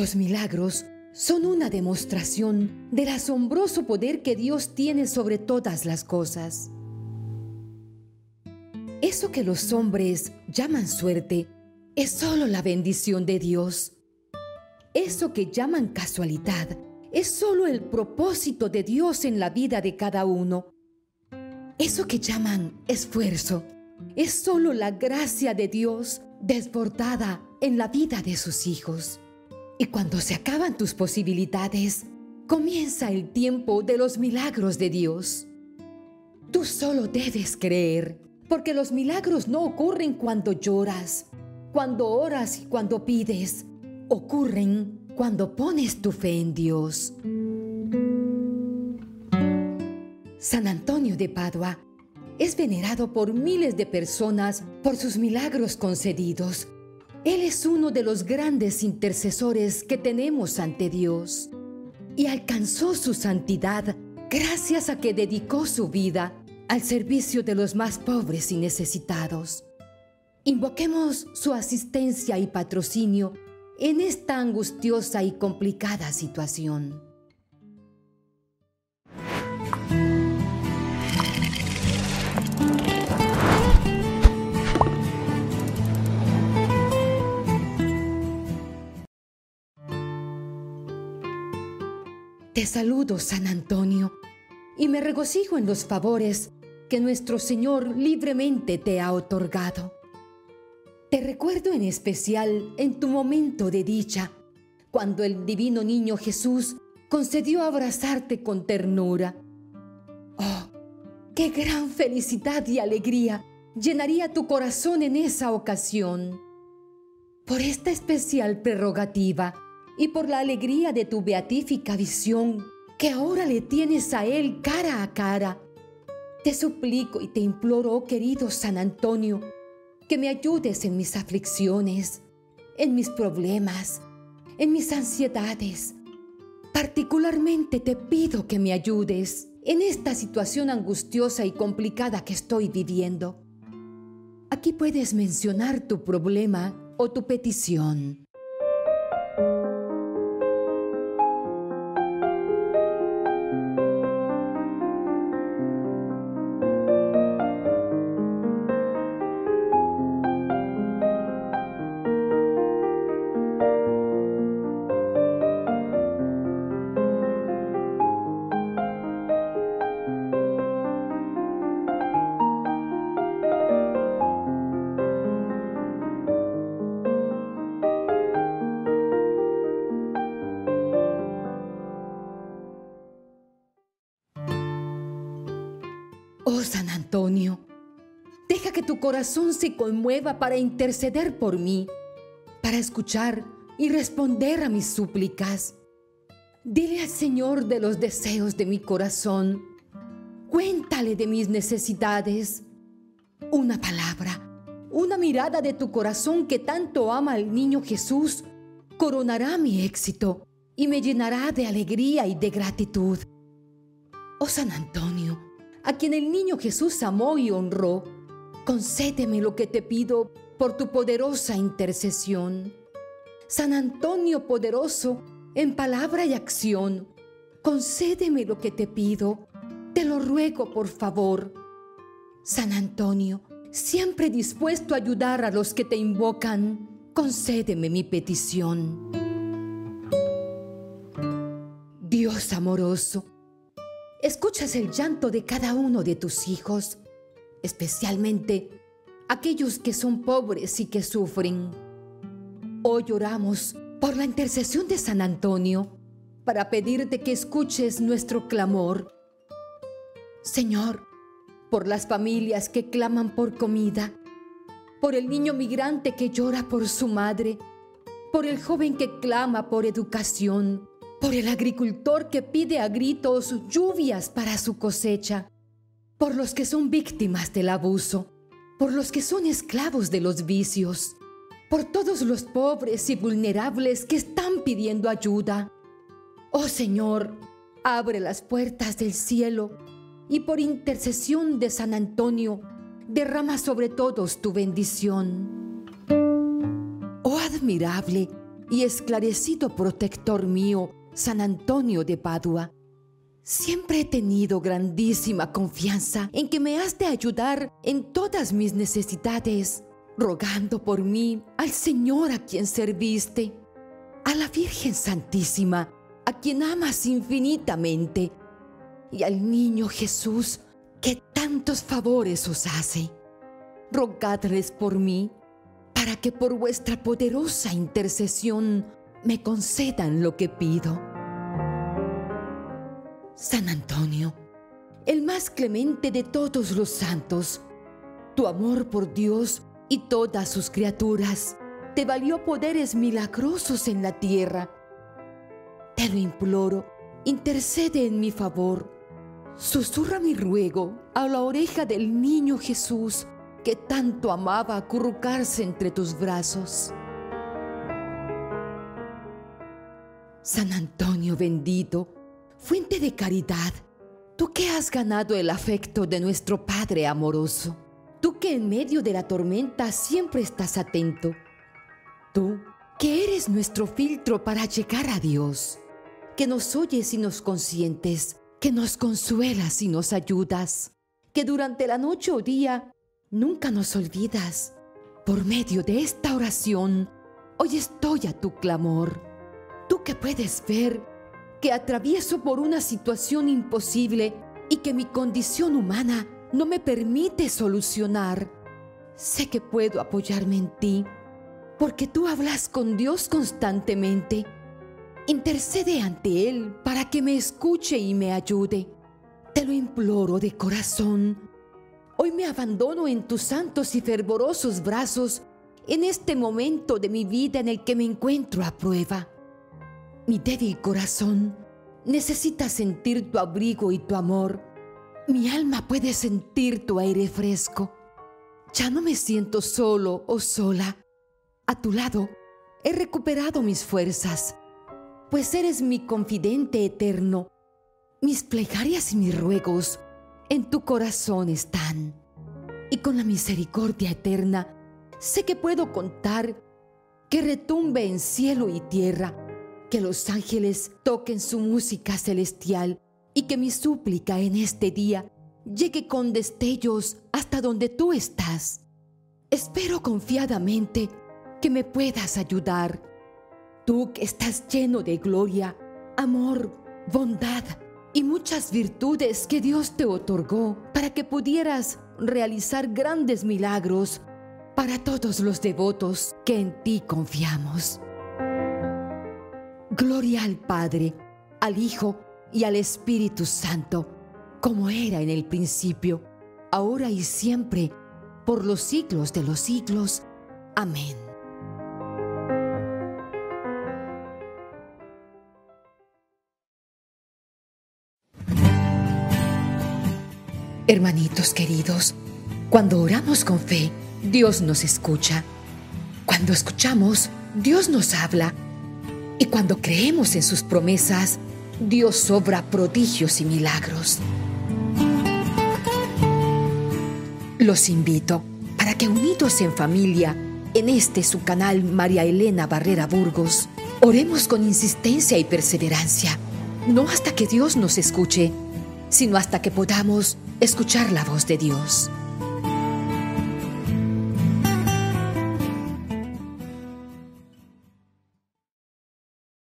Los milagros son una demostración del asombroso poder que Dios tiene sobre todas las cosas. Eso que los hombres llaman suerte es solo la bendición de Dios. Eso que llaman casualidad es solo el propósito de Dios en la vida de cada uno. Eso que llaman esfuerzo es solo la gracia de Dios desbordada en la vida de sus hijos. Y cuando se acaban tus posibilidades, comienza el tiempo de los milagros de Dios. Tú solo debes creer, porque los milagros no ocurren cuando lloras, cuando oras y cuando pides. Ocurren cuando pones tu fe en Dios. San Antonio de Padua es venerado por miles de personas por sus milagros concedidos. Él es uno de los grandes intercesores que tenemos ante Dios y alcanzó su santidad gracias a que dedicó su vida al servicio de los más pobres y necesitados. Invoquemos su asistencia y patrocinio en esta angustiosa y complicada situación. Te saludo, San Antonio, y me regocijo en los favores que nuestro Señor libremente te ha otorgado. Te recuerdo en especial en tu momento de dicha, cuando el divino niño Jesús concedió abrazarte con ternura. Oh, qué gran felicidad y alegría llenaría tu corazón en esa ocasión. Por esta especial prerrogativa y por la alegría de tu beatífica visión que ahora le tienes a Él cara a cara, te suplico y te imploro, oh querido San Antonio, que me ayudes en mis aflicciones, en mis problemas, en mis ansiedades. Particularmente te pido que me ayudes en esta situación angustiosa y complicada que estoy viviendo. Aquí puedes mencionar tu problema o tu petición. Oh San Antonio, deja que tu corazón se conmueva para interceder por mí, para escuchar y responder a mis súplicas. Dile al Señor de los deseos de mi corazón. Cuéntale de mis necesidades. Una palabra, una mirada de tu corazón que tanto ama al niño Jesús coronará mi éxito y me llenará de alegría y de gratitud. Oh San Antonio, a quien el niño Jesús amó y honró, concédeme lo que te pido por tu poderosa intercesión. San Antonio poderoso, en palabra y acción, concédeme lo que te pido, te lo ruego por favor. San Antonio, siempre dispuesto a ayudar a los que te invocan, concédeme mi petición. Dios amoroso, escuchas el llanto de cada uno de tus hijos, especialmente aquellos que son pobres y que sufren. Hoy oramos por la intercesión de San Antonio para pedirte que escuches nuestro clamor. Señor, por las familias que claman por comida, por el niño migrante que llora por su madre, por el joven que clama por educación, por el agricultor que pide a gritos lluvias para su cosecha, por los que son víctimas del abuso, por los que son esclavos de los vicios, por todos los pobres y vulnerables que están pidiendo ayuda. Oh Señor, abre las puertas del cielo y por intercesión de San Antonio, derrama sobre todos tu bendición. Oh admirable, y esclarecido protector mío, San Antonio de Padua. Siempre he tenido grandísima confianza en que me has de ayudar en todas mis necesidades, rogando por mí al Señor a quien serviste, a la Virgen Santísima, a quien amas infinitamente, y al niño Jesús, que tantos favores os hace. Rogadles por mí, para que por vuestra poderosa intercesión me concedan lo que pido. San Antonio, el más clemente de todos los santos, tu amor por Dios y todas sus criaturas te valió poderes milagrosos en la tierra. Te lo imploro, intercede en mi favor. Susurra mi ruego a la oreja del niño Jesús que tanto amaba acurrucarse entre tus brazos. San Antonio bendito, fuente de caridad, tú que has ganado el afecto de nuestro Padre amoroso, tú que en medio de la tormenta siempre estás atento, tú que eres nuestro filtro para llegar a Dios, que nos oyes y nos consientes, que nos consuelas y nos ayudas, que durante la noche o día nunca nos olvidas. Por medio de esta oración, hoy estoy a tu clamor. Tú que puedes ver que atravieso por una situación imposible y que mi condición humana no me permite solucionar. Sé que puedo apoyarme en ti, porque tú hablas con Dios constantemente. Intercede ante Él para que me escuche y me ayude. Te lo imploro de corazón Hoy me abandono en tus santos y fervorosos brazos en este momento de mi vida en el que me encuentro a prueba. Mi débil corazón necesita sentir tu abrigo y tu amor. Mi alma puede sentir tu aire fresco. Ya no me siento solo o sola. A tu lado he recuperado mis fuerzas, pues eres mi confidente eterno. Mis plegarias y mis ruegos en tu corazón están. Y con la misericordia eterna, sé que puedo contar que retumbe en cielo y tierra, que los ángeles toquen su música celestial y que mi súplica en este día llegue con destellos hasta donde tú estás. Espero confiadamente que me puedas ayudar. Tú que estás lleno de gloria, amor, bondad, y muchas virtudes que Dios te otorgó para que pudieras realizar grandes milagros para todos los devotos que en ti confiamos. Gloria al Padre, al Hijo y al Espíritu Santo, como era en el principio, ahora y siempre, por los siglos de los siglos. Amén. Hermanitos queridos, cuando oramos con fe, Dios nos escucha. Cuando escuchamos, Dios nos habla. Y cuando creemos en sus promesas, Dios obra prodigios y milagros. Los invito para que unidos en familia, en este su canal María Elena Barrera Burgos, oremos con insistencia y perseverancia, no hasta que Dios nos escuche, sino hasta que podamos escuchar la voz de Dios.